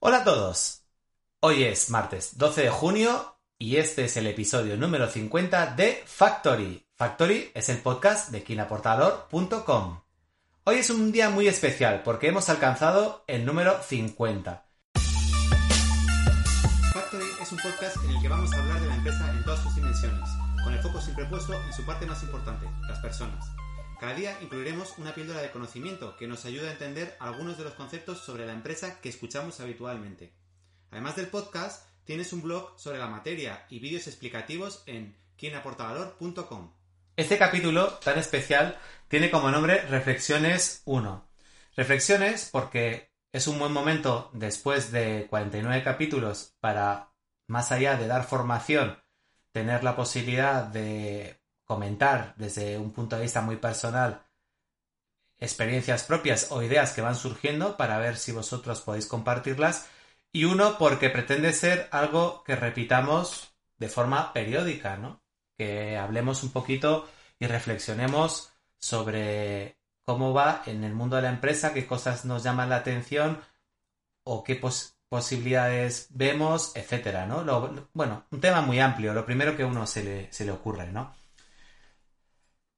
Hola a todos. Hoy es martes 12 de junio y este es el episodio número 50 de Factory. Factory es el podcast de quinaportador.com. Hoy es un día muy especial porque hemos alcanzado el número 50. Factory es un podcast en el que vamos a hablar de la empresa en todas sus dimensiones, con el foco siempre puesto en su parte más importante, las personas. Cada día incluiremos una píldora de conocimiento que nos ayuda a entender algunos de los conceptos sobre la empresa que escuchamos habitualmente. Además del podcast, tienes un blog sobre la materia y vídeos explicativos en quienaportavalor.com. Este capítulo tan especial tiene como nombre Reflexiones 1. Reflexiones porque es un buen momento después de 49 capítulos para, más allá de dar formación, tener la posibilidad de comentar desde un punto de vista muy personal experiencias propias o ideas que van surgiendo para ver si vosotros podéis compartirlas y uno porque pretende ser algo que repitamos de forma periódica, ¿no? Que hablemos un poquito y reflexionemos sobre cómo va en el mundo de la empresa, qué cosas nos llaman la atención o qué posibilidades vemos, etcétera, ¿no? bueno, un tema muy amplio, lo primero que a uno se le, se le ocurre, ¿no?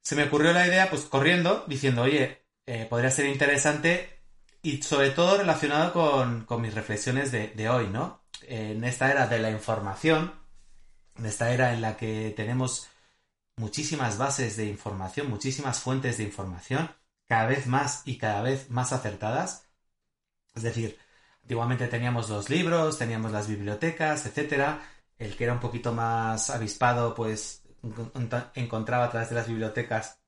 Se me ocurrió la idea, pues corriendo, diciendo, oye, eh, podría ser interesante y sobre todo relacionado con, mis reflexiones de, hoy, ¿no? En esta era de la información, en esta era en la que tenemos muchísimas bases de información, muchísimas fuentes de información, cada vez más y cada vez más acertadas. Es decir, antiguamente teníamos los libros, teníamos las bibliotecas, etcétera. El que era un poquito más avispado, pues encontraba a través de las bibliotecas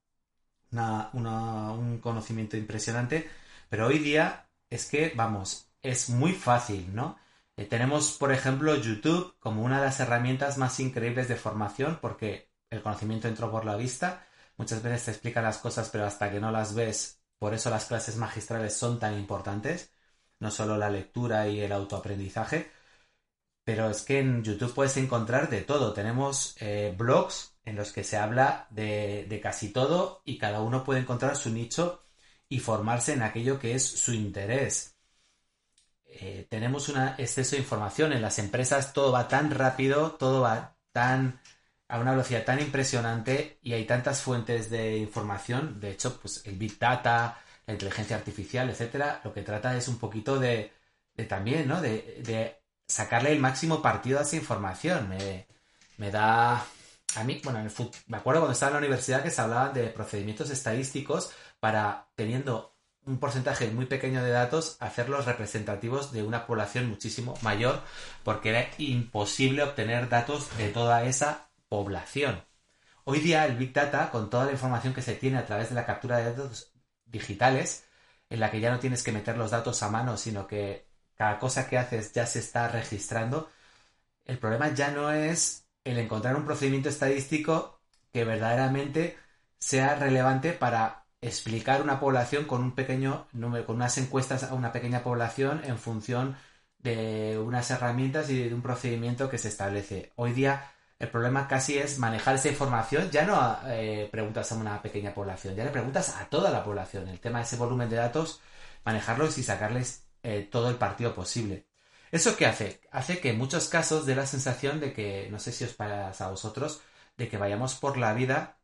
un conocimiento impresionante pero hoy día es que, vamos, es muy fácil, ¿no? Eh, tenemos, por ejemplo, YouTube como una de las herramientas más increíbles de formación porque el conocimiento entró por la vista. Muchas veces te explican las cosas, pero hasta que no las ves, por eso las clases magistrales son tan importantes. No solo la lectura y el autoaprendizaje. Pero es que en YouTube puedes encontrar de todo. Tenemos eh, blogs en los que se habla de, de casi todo y cada uno puede encontrar su nicho y formarse en aquello que es su interés. Eh, tenemos un exceso de información en las empresas, todo va tan rápido, todo va tan a una velocidad tan impresionante y hay tantas fuentes de información. De hecho, pues el Big Data, la inteligencia artificial, etcétera, lo que trata es un poquito de, también, ¿no? De, sacarle el máximo partido a esa información. Me, me da. A mí, bueno, en el, me acuerdo cuando estaba en la universidad que se hablaba de procedimientos estadísticos para, teniendo un porcentaje muy pequeño de datos, hacerlos representativos de una población muchísimo mayor, porque era imposible obtener datos de toda esa población. Hoy día el Big Data, con toda la información que se tiene a través de la captura de datos digitales, en la que ya no tienes que meter los datos a mano, sino que cada cosa que haces ya se está registrando, el problema ya no es el encontrar un procedimiento estadístico que verdaderamente sea relevante para explicar una población con un pequeño número, con unas encuestas a una pequeña población en función de unas herramientas y de un procedimiento que se establece. Hoy día el problema casi es manejar esa información, ya no eh, preguntas a una pequeña población, ya le preguntas a toda la población. El tema de ese volumen de datos, manejarlos y sacarles eh, todo el partido posible. ¿Eso qué hace? Hace que en muchos casos dé la sensación de que, no sé si os pasa a vosotros, de que vayamos por la vida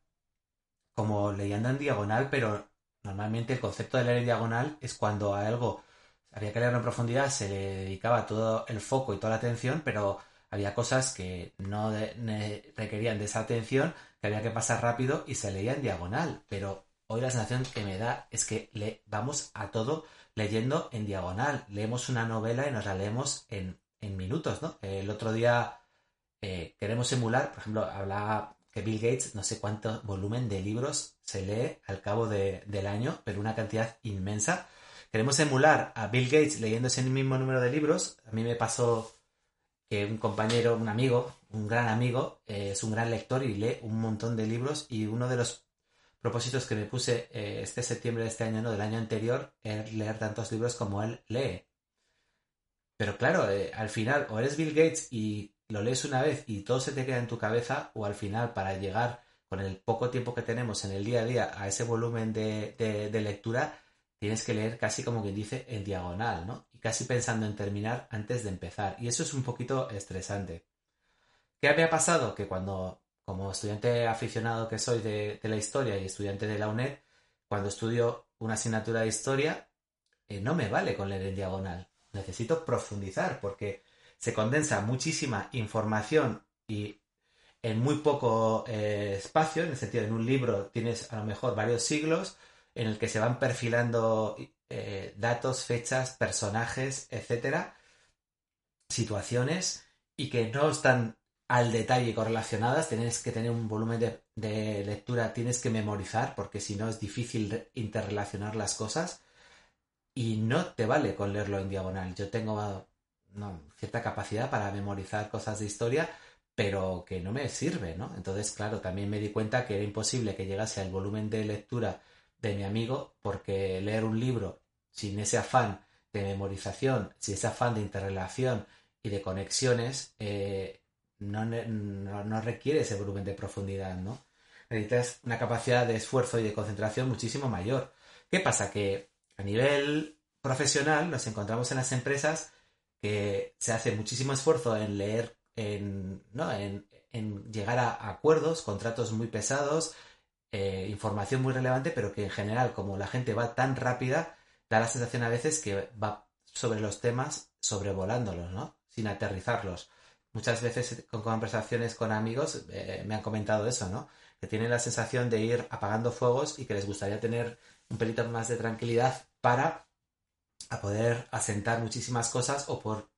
como leyendo en diagonal, pero normalmente el concepto de leer en diagonal es cuando a algo había que leerlo en profundidad, se le dedicaba todo el foco y toda la atención, pero había cosas que no requerían de esa atención, que había que pasar rápido y se leía en diagonal. Pero hoy la sensación que me da es que le vamos a todo leyendo en diagonal. Leemos una novela y nos la leemos en, minutos, ¿no? El otro día eh, queremos emular, por ejemplo, hablaba que Bill Gates no sé cuánto volumen de libros se lee al cabo del año, pero una cantidad inmensa. queremos emular a Bill Gates leyendo ese mismo número de libros. A mí me pasó que un compañero, un amigo, un gran amigo, eh, es un gran lector y lee un montón de libros y uno de los propósitos que me puse eh, este septiembre de este año, no del año anterior, es leer tantos libros como él lee. Pero claro, eh, al final o eres Bill Gates y lo lees una vez y todo se te queda en tu cabeza, o al final para llegar con el poco tiempo que tenemos en el día a día a ese volumen de, de lectura, tienes que leer casi como quien dice en diagonal, ¿no? Y casi pensando en terminar antes de empezar. Y eso es un poquito estresante. ¿Qué había pasado? Que cuando, como estudiante aficionado que soy de, la historia y estudiante de la UNED, cuando estudio una asignatura de historia, eh, no me vale con leer en diagonal. Necesito profundizar porque se condensa muchísima información y en muy poco eh, espacio, en el sentido, en un libro tienes a lo mejor varios siglos, en el que se van perfilando eh, datos, fechas, personajes, etcétera, situaciones y que no están al detalle correlacionadas, tienes que tener un volumen de, lectura, tienes que memorizar, porque si no es difícil interrelacionar las cosas y no te vale con leerlo en diagonal. Yo tengo cierta capacidad para memorizar cosas de historia, pero que no me sirve, ¿no? Entonces, claro, también me di cuenta que era imposible que llegase al volumen de lectura de mi amigo, porque leer un libro sin ese afán de memorización, sin ese afán de interrelación y de conexiones, eh, no, no, requiere ese volumen de profundidad, ¿no? Necesitas una capacidad de esfuerzo y de concentración muchísimo mayor. ¿Qué pasa? Que a nivel profesional nos encontramos en las empresas que se hace muchísimo esfuerzo en leer, en, ¿no? en, en llegar a acuerdos, contratos muy pesados, eh, información muy relevante, pero que en general, como la gente va tan rápida, da la sensación a veces que va sobre los temas sobrevolándolos, ¿no? Sin aterrizarlos. Muchas veces con conversaciones con amigos eh, me han comentado eso, ¿no? Que tienen la sensación de ir apagando fuegos y que les gustaría tener un pelito más de tranquilidad para a poder asentar muchísimas cosas o por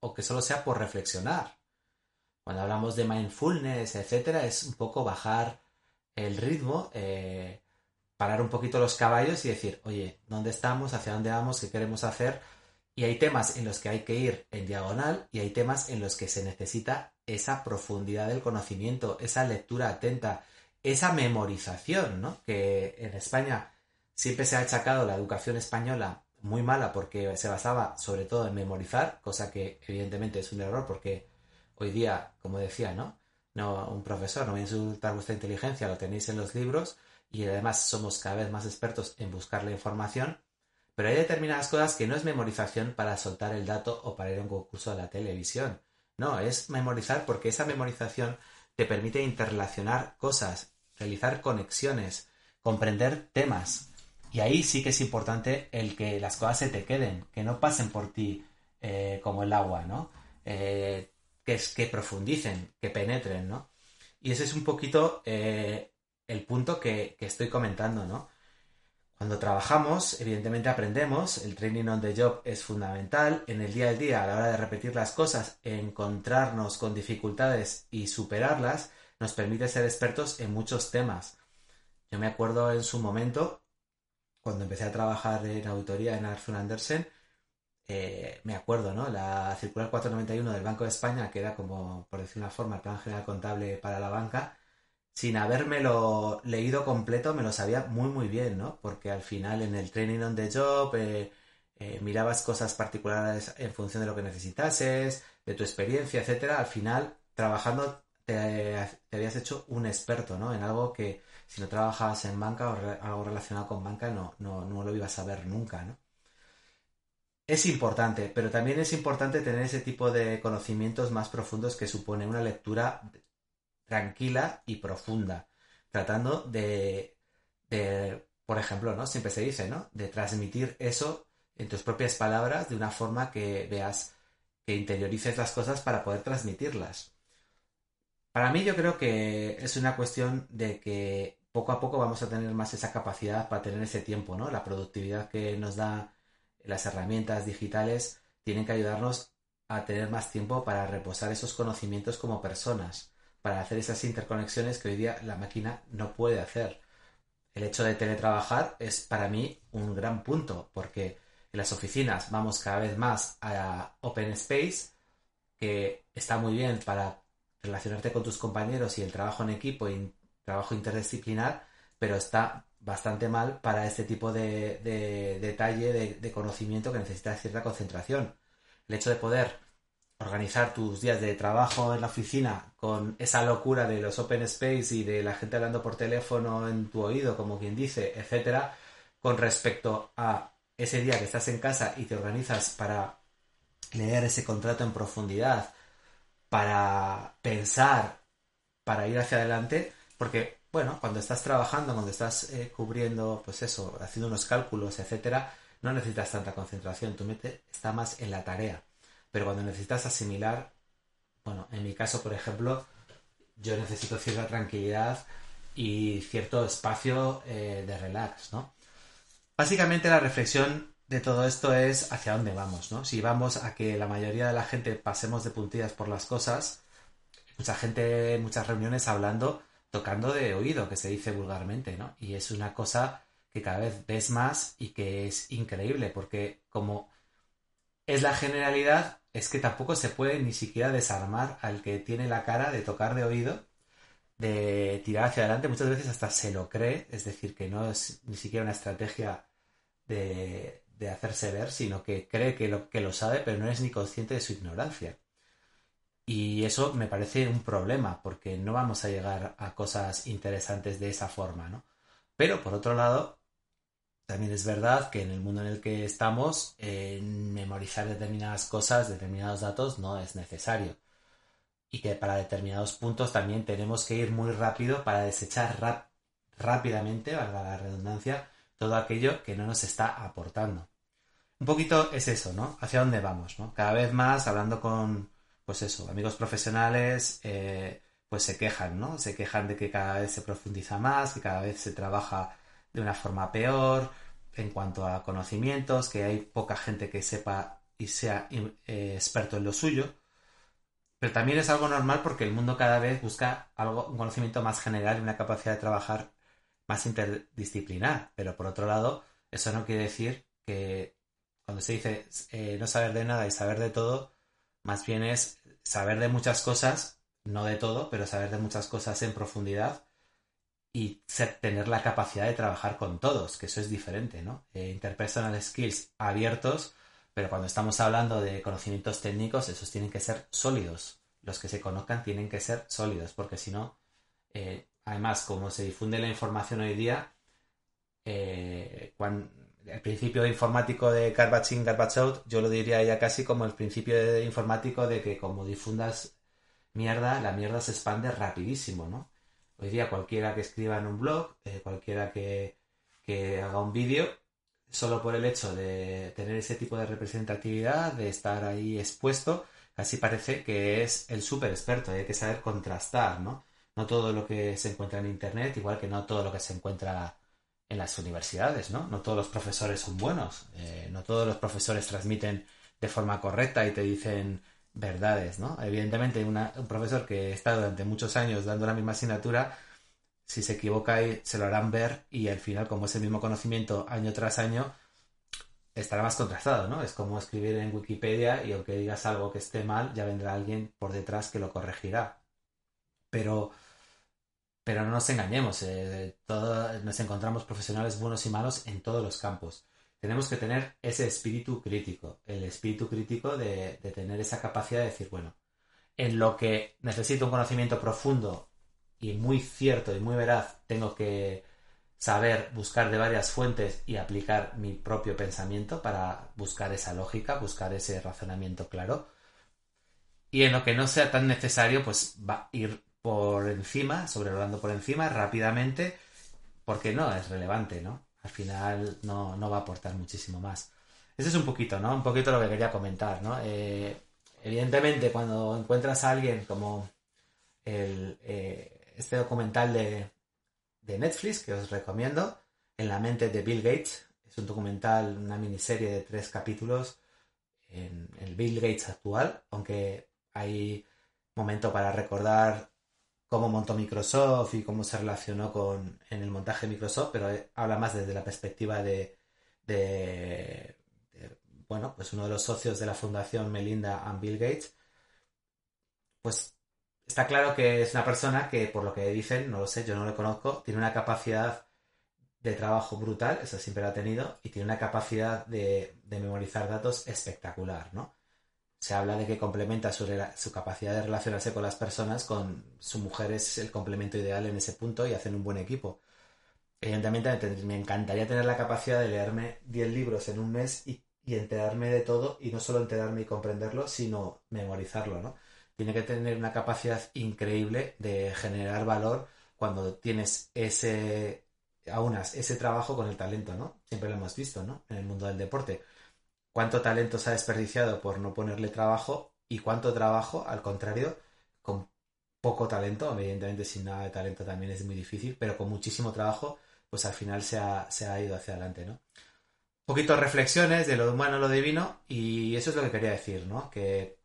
o que solo sea por reflexionar. Cuando hablamos de mindfulness, etcétera, es un poco bajar el ritmo, eh, parar un poquito los caballos y decir, oye, ¿dónde estamos? ¿Hacia dónde vamos? ¿Qué queremos hacer? Y hay temas en los que hay que ir en diagonal y hay temas en los que se necesita esa profundidad del conocimiento, esa lectura atenta, esa memorización, ¿no? Que en España siempre se ha achacado la educación española muy mala porque se basaba sobre todo en memorizar, cosa que evidentemente es un error porque hoy día, como decía, ¿no? no un profesor, no voy a insultar vuestra inteligencia, lo tenéis en los libros y además somos cada vez más expertos en buscar la información, pero hay determinadas cosas que no es memorización para soltar el dato o para ir a un concurso de la televisión. No, es memorizar porque esa memorización te permite interrelacionar cosas, realizar conexiones, comprender temas. Y ahí sí que es importante el que las cosas se te queden, que no pasen por ti eh, como el agua, ¿no? Eh, que, es, que profundicen, que penetren, ¿no? Y ese es un poquito eh, el punto que, estoy comentando, ¿no? Cuando trabajamos, evidentemente aprendemos, el training on the job es fundamental, en el día a día, a la hora de repetir las cosas, encontrarnos con dificultades y superarlas, nos permite ser expertos en muchos temas. Yo me acuerdo en su momento, cuando empecé a trabajar en auditoría en Arthur Andersen, eh, me acuerdo, ¿no? La circular 491 del Banco de España, que era como, por decir una forma, el plan general contable para la banca, sin habérmelo leído completo, me lo sabía muy, muy bien, ¿no? Porque al final en el training on the job eh, eh, mirabas cosas particulares en función de lo que necesitases, de tu experiencia, etcétera. Al final, trabajando, te, habías hecho un experto, ¿no? En algo que si no trabajabas en banca o algo relacionado con banca, no, no, no lo ibas a ver nunca, ¿no? es importante, pero también es importante tener ese tipo de conocimientos más profundos que supone una lectura tranquila y profunda, tratando de, de, por ejemplo, ¿no? Siempre se dice, ¿no? De transmitir eso en tus propias palabras de una forma que veas, que interiorices las cosas para poder transmitirlas. Para mí yo creo que es una cuestión de que poco a poco vamos a tener más esa capacidad para tener ese tiempo, ¿no? La productividad que nos da las herramientas digitales tienen que ayudarnos a tener más tiempo para reposar esos conocimientos como personas, para hacer esas interconexiones que hoy día la máquina no puede hacer. El hecho de teletrabajar es para mí un gran punto, porque En las oficinas vamos cada vez más a Open Space, que está muy bien para relacionarte con tus compañeros y el trabajo en equipo y trabajo interdisciplinar, pero está bastante mal para este tipo de, detalle, de, conocimiento que necesita cierta concentración. El hecho de poder organizar tus días de trabajo en la oficina con esa locura de los open space y de la gente hablando por teléfono en tu oído, como quien dice, etcétera, con respecto a ese día que estás en casa y te organizas para leer ese contrato en profundidad, para pensar, para ir hacia adelante, porque, bueno, cuando estás trabajando, cuando estás eh, cubriendo, pues eso, haciendo unos cálculos, etcétera, no necesitas tanta concentración, tu mente está más en la tarea. Pero cuando necesitas asimilar, bueno, en mi caso, por ejemplo, yo necesito cierta tranquilidad y cierto espacio eh, de relax, ¿no? Básicamente la reflexión de todo esto es hacia dónde vamos, ¿no? Si vamos a que la mayoría de la gente pasemos de puntillas por las cosas, mucha gente, muchas reuniones hablando, tocando de oído, que se dice vulgarmente, ¿no? Y es una cosa que cada vez ves más y que es increíble, porque como es la generalidad, es que tampoco se puede ni siquiera desarmar al que tiene la cara de tocar de oído, de tirar hacia adelante, muchas veces hasta se lo cree, es decir, que no es ni siquiera una estrategia de, de hacerse ver, sino que cree que lo, que lo sabe, pero no es ni consciente de su ignorancia. Y eso me parece un problema, porque no vamos a llegar a cosas interesantes de esa forma, ¿no? Pero por otro lado, también es verdad que en el mundo en el que estamos, memorizar determinadas cosas, determinados datos, no es necesario. Y que para determinados puntos también tenemos que ir muy rápido para desechar rápidamente, valga la redundancia, todo aquello que no nos está aportando. Un poquito es eso, ¿no? Hacia dónde vamos, ¿no? Cada vez más hablando con, pues eso, amigos profesionales, eh, pues se quejan, ¿no? Se quejan de que cada vez se profundiza más, que cada vez se trabaja de una forma peor en cuanto a conocimientos, que hay poca gente que sepa y sea eh, experto en lo suyo. Pero también es algo normal porque el mundo cada vez busca algo, un conocimiento más general y una capacidad de trabajar más interdisciplinar. Pero por otro lado, eso no quiere decir que cuando se dice eh, no saber de nada y saber de todo, más bien es saber de muchas cosas, no de todo, pero saber de muchas cosas en profundidad y tener la capacidad de trabajar con todos, que eso es diferente, ¿no? Eh, interpersonal skills abiertos, pero cuando estamos hablando de conocimientos técnicos, esos tienen que ser sólidos. Los que se conozcan tienen que ser sólidos, porque si no, eh, además, como se difunde la información hoy día, eh, el principio informático de garbage in, garbage out, yo lo diría ya casi como el principio informático de que como difundas mierda, la mierda se expande rapidísimo, ¿no? Hoy día cualquiera que escriba en un blog, eh, cualquiera que, que haga un vídeo, solo por el hecho de tener ese tipo de representatividad, de estar ahí expuesto, casi parece que es el súper experto, hay que saber contrastar, ¿no? No todo lo que se encuentra en Internet, igual que no todo lo que se encuentra en las universidades, ¿no? No todos los profesores son buenos, eh, no todos los profesores transmiten de forma correcta y te dicen verdades, ¿no? Evidentemente, un profesor que está durante muchos años dando la misma asignatura, si se equivoca se lo harán ver y al final, como es el mismo conocimiento año tras año, estará más contrastado, ¿no? Es como escribir en Wikipedia y aunque digas algo que esté mal, ya vendrá alguien por detrás que lo corregirá. Pero, pero no nos engañemos, eh, nos encontramos profesionales buenos y malos en todos los campos tenemos que tener ese espíritu crítico, el espíritu crítico de, tener esa capacidad de decir, bueno, en lo que necesito un conocimiento profundo y muy cierto y muy veraz, tengo que saber buscar de varias fuentes y aplicar mi propio pensamiento para buscar esa lógica, buscar ese razonamiento claro. Y en lo que no sea tan necesario, pues va a ir por encima, sobrevolando por encima rápidamente, porque no es relevante, ¿no? Al final no, va a aportar muchísimo más. Eso es un poquito, ¿no? Un poquito lo que quería comentar, ¿no? Eh, evidentemente, cuando encuentras a alguien como el, eh, este documental de, de, Netflix, que os recomiendo, En la mente de Bill Gates, es un documental, una miniserie de tres capítulos en el Bill Gates actual, aunque hay momento para recordar cómo montó Microsoft y cómo se relacionó con en el montaje de Microsoft, pero habla más desde la perspectiva de, de, bueno, pues uno de los socios de la fundación Melinda and Bill Gates, pues está claro que es una persona que, por lo que dicen, no lo sé, yo no lo conozco, tiene una capacidad de trabajo brutal, eso siempre lo ha tenido, y tiene una capacidad de, memorizar datos espectacular, ¿no? Se habla de que complementa su, su, capacidad de relacionarse con las personas con su mujer es el complemento ideal en ese punto y hacen un buen equipo. Evidentemente me encantaría tener la capacidad de leerme 10 libros en un mes y, y enterarme de todo y no solo enterarme y comprenderlo, sino memorizarlo, ¿no? tiene que tener una capacidad increíble de generar valor cuando tienes ese, aunas ese trabajo con el talento, ¿no? Siempre lo hemos visto, ¿no? En el mundo del deporte. ¿Cuánto talento se ha desperdiciado por no ponerle trabajo y cuánto trabajo, al contrario, con poco talento, evidentemente sin nada de talento también es muy difícil, pero con muchísimo trabajo, pues al final se ha, se ha ido hacia adelante, ¿no? Poquitos reflexiones de lo humano, lo divino, y eso es lo que quería decir, ¿no? Que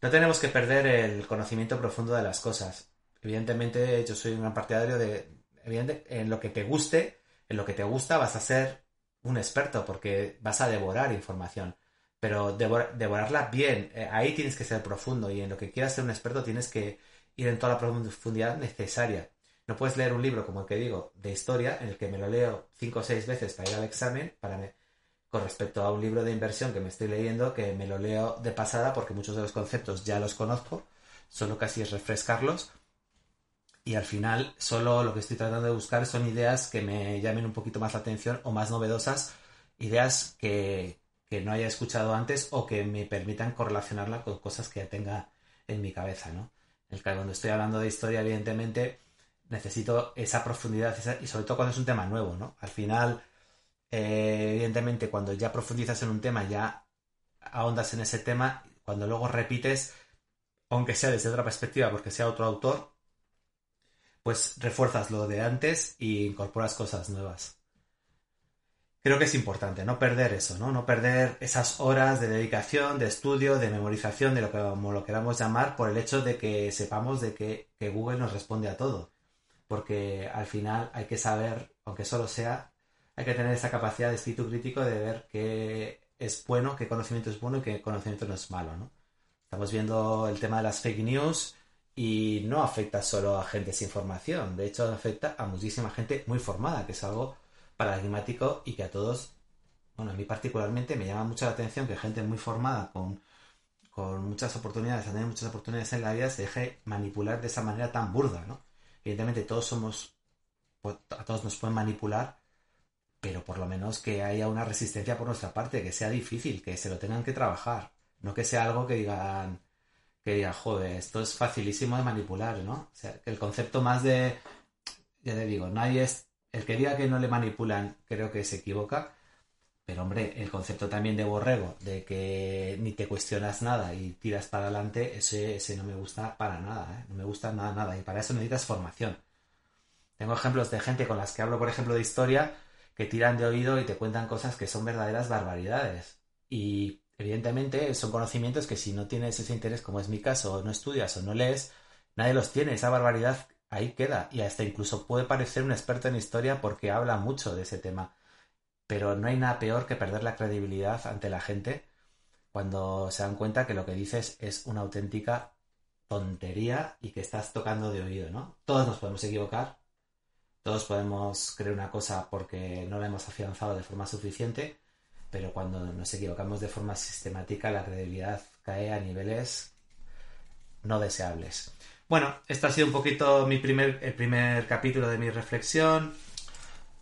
no tenemos que perder el conocimiento profundo de las cosas. Evidentemente, yo soy un partidario de, evidente, en lo que te guste, en lo que te gusta vas a ser un experto porque vas a devorar información. Pero devorarla bien, eh, ahí tienes que ser profundo y en lo que quieras ser un experto tienes que ir en toda la profundidad necesaria. No puedes leer un libro, como el que digo, de historia, en el que me lo leo cinco o seis veces para ir al examen, para, con respecto a un libro de inversión que me estoy leyendo, que me lo leo de pasada porque muchos de los conceptos ya los conozco, solo casi es refrescarlos. Y al final solo lo que estoy tratando de buscar son ideas que me llamen un poquito más la atención o más novedosas, ideas que, no haya escuchado antes o que me permitan correlacionarla con cosas que ya tenga en mi cabeza, ¿no? El que cuando estoy hablando de historia, evidentemente, necesito esa profundidad y sobre todo cuando es un tema nuevo, ¿no? Al final, eh, evidentemente, cuando ya profundizas en un tema, ya ahondas en ese tema, cuando luego repites, aunque sea desde otra perspectiva, porque sea otro autor, pues refuerzas lo de antes y incorporas cosas nuevas. Creo que es importante no perder eso, ¿no? No perder esas horas de dedicación, de estudio, de memorización, de lo que como lo queramos llamar, por el hecho de que sepamos de que, que Google nos responde a todo. Porque al final hay que saber, aunque solo sea, hay que tener esa capacidad de espíritu crítico de ver qué es bueno, qué conocimiento es bueno y qué conocimiento no es malo, ¿no? Estamos viendo el tema de las fake news y no afecta solo a gente sin formación, de hecho afecta a muchísima gente muy formada, que es algo paradigmático y que a todos, bueno, a mí particularmente me llama mucho la atención que gente muy formada con, con muchas oportunidades, a tener muchas oportunidades en la vida, se deje manipular de esa manera tan burda, ¿no? Evidentemente todos somos, pues, a todos nos pueden manipular, pero por lo menos que haya una resistencia por nuestra parte, que sea difícil, que se lo tengan que trabajar, no que sea algo que digan, que digan, joder, esto es facilísimo de manipular, ¿no? O sea, el concepto más de, ya te digo, nadie es, el que diga que no le manipulan, creo que se equivoca, pero hombre, el concepto también de borrego, de que ni te cuestionas nada y tiras para adelante, ese, ese no me gusta para nada, ¿eh? no me gusta nada, nada, y para eso necesitas formación. Tengo ejemplos de gente con las que hablo, por ejemplo, de historia, que tiran de oído y te cuentan cosas que son verdaderas barbaridades. Y evidentemente son conocimientos que si no tienes ese interés, como es mi caso, o no estudias o no lees, nadie los tiene. Esa barbaridad ahí queda. Y hasta incluso puede parecer un experto en historia porque habla mucho de ese tema. Pero no hay nada peor que perder la credibilidad ante la gente cuando se dan cuenta que lo que dices es una auténtica tontería y que estás tocando de oído, ¿no? Todos nos podemos equivocar, todos podemos creer una cosa porque no la hemos afianzado de forma suficiente, pero cuando nos equivocamos de forma sistemática, la credibilidad cae a niveles no deseables. Bueno, esto ha sido un poquito mi primer, el primer capítulo de mi reflexión.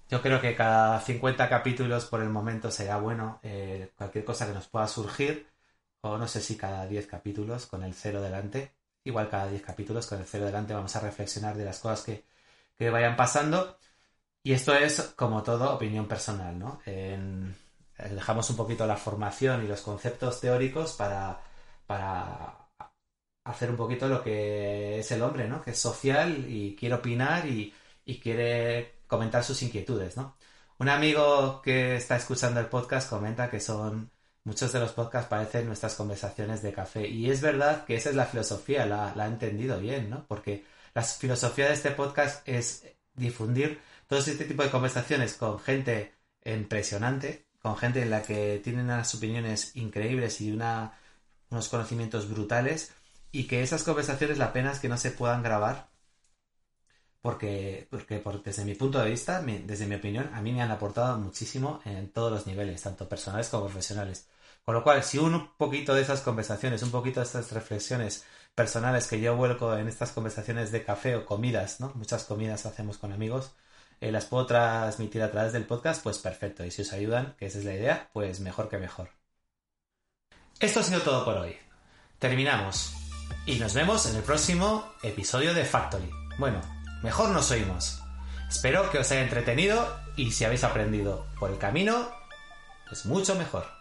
Yo creo que cada 50 capítulos por el momento será bueno. Eh, cualquier cosa que nos pueda surgir, o no sé si cada 10 capítulos con el cero delante, igual cada 10 capítulos con el cero delante vamos a reflexionar de las cosas que que vayan pasando. Y esto es, como todo, opinión personal, ¿no? Dejamos un poquito la formación y los conceptos teóricos para, para hacer un poquito lo que es el hombre, ¿no? Que es social y quiere opinar y, y quiere comentar sus inquietudes, ¿no? Un amigo que está escuchando el podcast comenta que son muchos de los podcasts parecen nuestras conversaciones de café y es verdad que esa es la filosofía, la, la ha entendido bien, ¿no? Porque la filosofía de este podcast es difundir todo este tipo de conversaciones con gente impresionante, con gente en la que tienen unas opiniones increíbles y una, unos conocimientos brutales y que esas conversaciones la pena es que no se puedan grabar porque, porque desde mi punto de vista, desde mi opinión, a mí me han aportado muchísimo en todos los niveles, tanto personales como profesionales. Con lo cual, si un poquito de esas conversaciones, un poquito de estas reflexiones personales que yo vuelco en estas conversaciones de café o comidas, ¿no? Muchas comidas hacemos con amigos, eh, las puedo transmitir a través del podcast, pues perfecto. Y si os ayudan, que esa es la idea, pues mejor que mejor. Esto ha sido todo por hoy. Terminamos. Y nos vemos en el próximo episodio de Factory. Bueno, mejor nos oímos. Espero que os haya entretenido y si habéis aprendido por el camino, pues mucho mejor.